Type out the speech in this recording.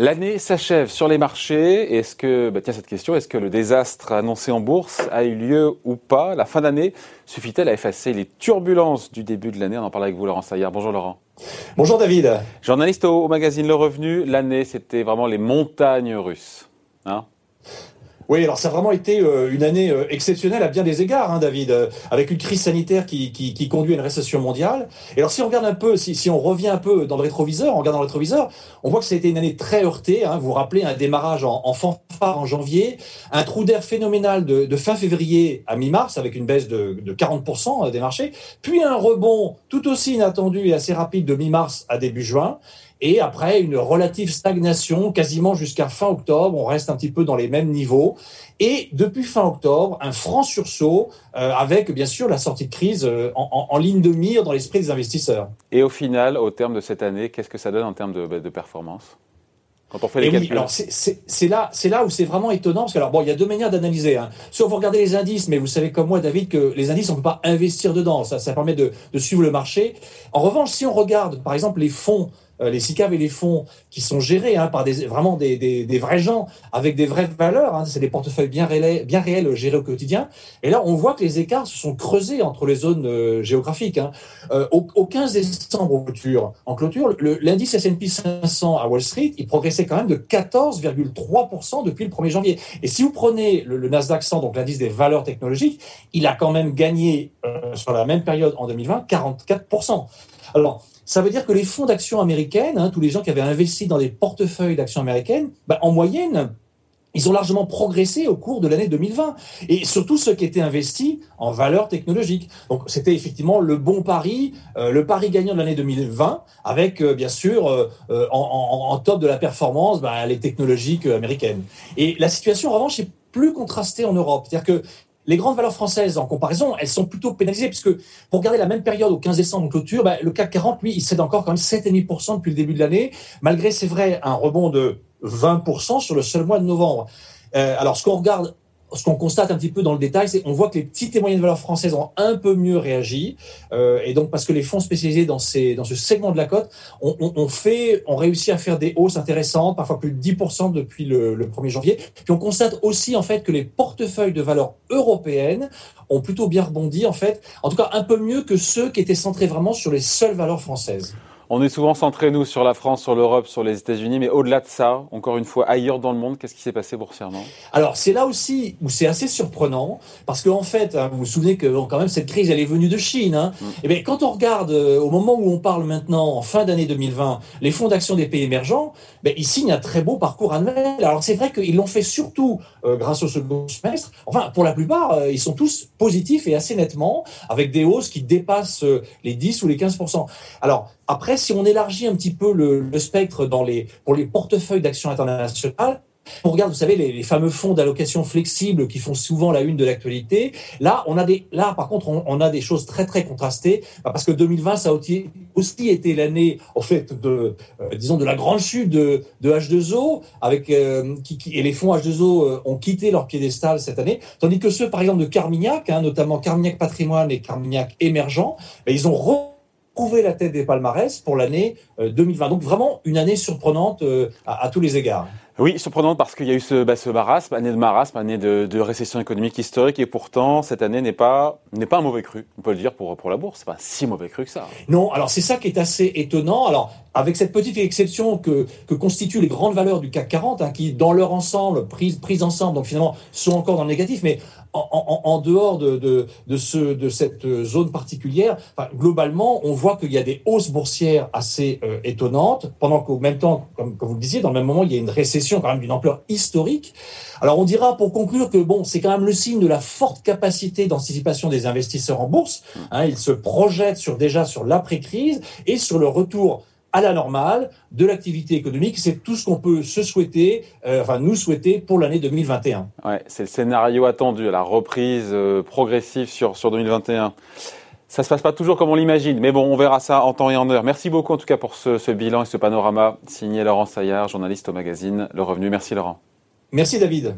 L'année s'achève sur les marchés. Est-ce que, bah tiens cette question, est-ce que le désastre annoncé en bourse a eu lieu ou pas? La fin d'année suffit-elle à effacer les turbulences du début de l'année? On en parle avec vous, Laurent Saillard. Bonjour Laurent. Bonjour David. Journaliste au, magazine Le Revenu, l'année c'était vraiment les montagnes russes. Hein? Oui, alors ça a vraiment été euh, une année euh, exceptionnelle à bien des égards, hein, David, euh, avec une crise sanitaire qui, qui, conduit à une récession mondiale. Et alors si on regarde un peu, si, si on revient un peu dans le rétroviseur, on regarde dans le rétroviseur, on voit que ça a été une année très heurtée. Hein, vous vous rappelez un démarrage en, en fanfare en janvier, un trou d'air phénoménal de, fin février à mi-mars avec une baisse de, de 40% des marchés, puis un rebond tout aussi inattendu et assez rapide de mi-mars à début juin. Et après, une relative stagnation quasiment jusqu'à fin octobre. On reste un petit peu dans les mêmes niveaux. Et depuis fin octobre, un franc sursaut euh, avec bien sûr la sortie de crise euh, en, ligne de mire dans l'esprit des investisseurs. Et au final, au terme de cette année, qu'est-ce que ça donne en termes de, bah, de performance? Quand on fait les calculs. c'est là, c'est là où c'est vraiment étonnant parce que alors bon, il y a deux manières d'analyser. Hein. Soit vous regardez les indices, mais vous savez comme moi, David, que les indices on peut pas investir dedans. Ça, ça permet de, de suivre le marché. En revanche, si on regarde par exemple les fonds les SICAV et les fonds qui sont gérés hein, par des, vraiment des, vrais gens avec des vraies valeurs. Hein, c'est des portefeuilles bien réels, bien réels gérés au quotidien. Et là, on voit que les écarts se sont creusés entre les zones euh, géographiques. Hein. Euh, au, au, 15 décembre en clôture, l'indice S&P 500 à Wall Street, il progressait quand même de 14,3% depuis le 1er janvier. Et si vous prenez le, Nasdaq 100, donc l'indice des valeurs technologiques, il a quand même gagné euh, sur la même période en 2020 44%. Alors, ça veut dire que les fonds d'actions américaines, hein, tous les gens qui avaient investi dans des portefeuilles d'actions américaines, bah, en moyenne, ils ont largement progressé au cours de l'année 2020. Et surtout ceux qui étaient investis en valeurs technologiques. Donc c'était effectivement le bon pari, euh, le pari gagnant de l'année 2020, avec euh, bien sûr euh, en, top de la performance bah, les technologiques américaines. Et la situation en revanche est plus contrastée en Europe. C'est-à-dire que les grandes valeurs françaises, en comparaison, elles sont plutôt pénalisées, puisque pour garder la même période au 15 décembre en clôture, bah, le CAC 40, lui, il cède encore quand même 7,5% depuis le début de l'année, malgré, c'est vrai, un rebond de 20% sur le seul mois de novembre. Euh, alors, ce qu'on regarde ce qu'on constate un petit peu dans le détail, c'est on voit que les petites et moyennes valeurs françaises ont un peu mieux réagi, euh, et donc parce que les fonds spécialisés dans ces dans ce segment de la cote ont, on, on fait ont réussi à faire des hausses intéressantes, parfois plus de 10% depuis le, le 1er janvier. Puis on constate aussi en fait que les portefeuilles de valeurs européennes ont plutôt bien rebondi en fait, en tout cas un peu mieux que ceux qui étaient centrés vraiment sur les seules valeurs françaises. On est souvent centré, nous, sur la France, sur l'Europe, sur les États-Unis, mais au-delà de ça, encore une fois, ailleurs dans le monde, qu'est-ce qui s'est passé boursièrement Alors, c'est là aussi où c'est assez surprenant, parce qu'en en fait, hein, vous vous souvenez que quand même cette crise, elle est venue de Chine. Hein. Mm. Et eh bien, quand on regarde, euh, au moment où on parle maintenant, en fin d'année 2020, les fonds d'action des pays émergents, ben, ils signent un très beau parcours annuel. Alors, c'est vrai qu'ils l'ont fait surtout euh, grâce au second semestre. Enfin, pour la plupart, euh, ils sont tous positifs et assez nettement, avec des hausses qui dépassent les 10 ou les 15 Alors, après, si on élargit un petit peu le, le spectre dans les, pour les portefeuilles d'actions internationales, on regarde, vous savez, les, les fameux fonds d'allocation flexibles qui font souvent la une de l'actualité. Là, on a des, là, par contre, on, on, a des choses très très contrastées bah, parce que 2020, ça a aussi, été l'année, en fait, de, euh, disons, de la grande chute de, de H2O, avec euh, qui, qui, et les fonds H2O euh, ont quitté leur piédestal cette année, tandis que ceux, par exemple, de Carmignac, hein, notamment Carmignac Patrimoine et Carmignac Émergent, bah, ils ont retrouvé la tête des palmarès pour l'année 2020. Donc vraiment une année surprenante à, à tous les égards. Oui, surprenant parce qu'il y a eu ce, bah, marasme, année de marasme, année de, récession économique historique, et pourtant cette année n'est pas n'est pas un mauvais cru. On peut le dire pour pour la bourse, c'est pas si mauvais cru que ça. Non, alors c'est ça qui est assez étonnant. Alors avec cette petite exception que constituent les grandes valeurs du CAC 40, hein, qui dans leur ensemble prises prises ensemble, donc finalement sont encore dans le négatif, mais en, en, en dehors de, de, de, ce, de cette zone particulière, globalement, on voit qu'il y a des hausses boursières assez euh, étonnantes, pendant qu'au même temps, comme, comme vous le disiez, dans le même moment, il y a une récession quand même d'une ampleur historique. Alors on dira pour conclure que bon, c'est quand même le signe de la forte capacité d'anticipation des investisseurs en bourse. Hein, ils se projettent sur déjà sur l'après-crise et sur le retour à la normale de l'activité économique. C'est tout ce qu'on peut se souhaiter, euh, enfin nous souhaiter pour l'année 2021. Ouais, c'est le scénario attendu, la reprise euh, progressive sur, sur 2021. Ça se passe pas toujours comme on l'imagine, mais bon, on verra ça en temps et en heure. Merci beaucoup en tout cas pour ce, bilan et ce panorama signé Laurent Saillard, journaliste au magazine Le Revenu. Merci Laurent. Merci David.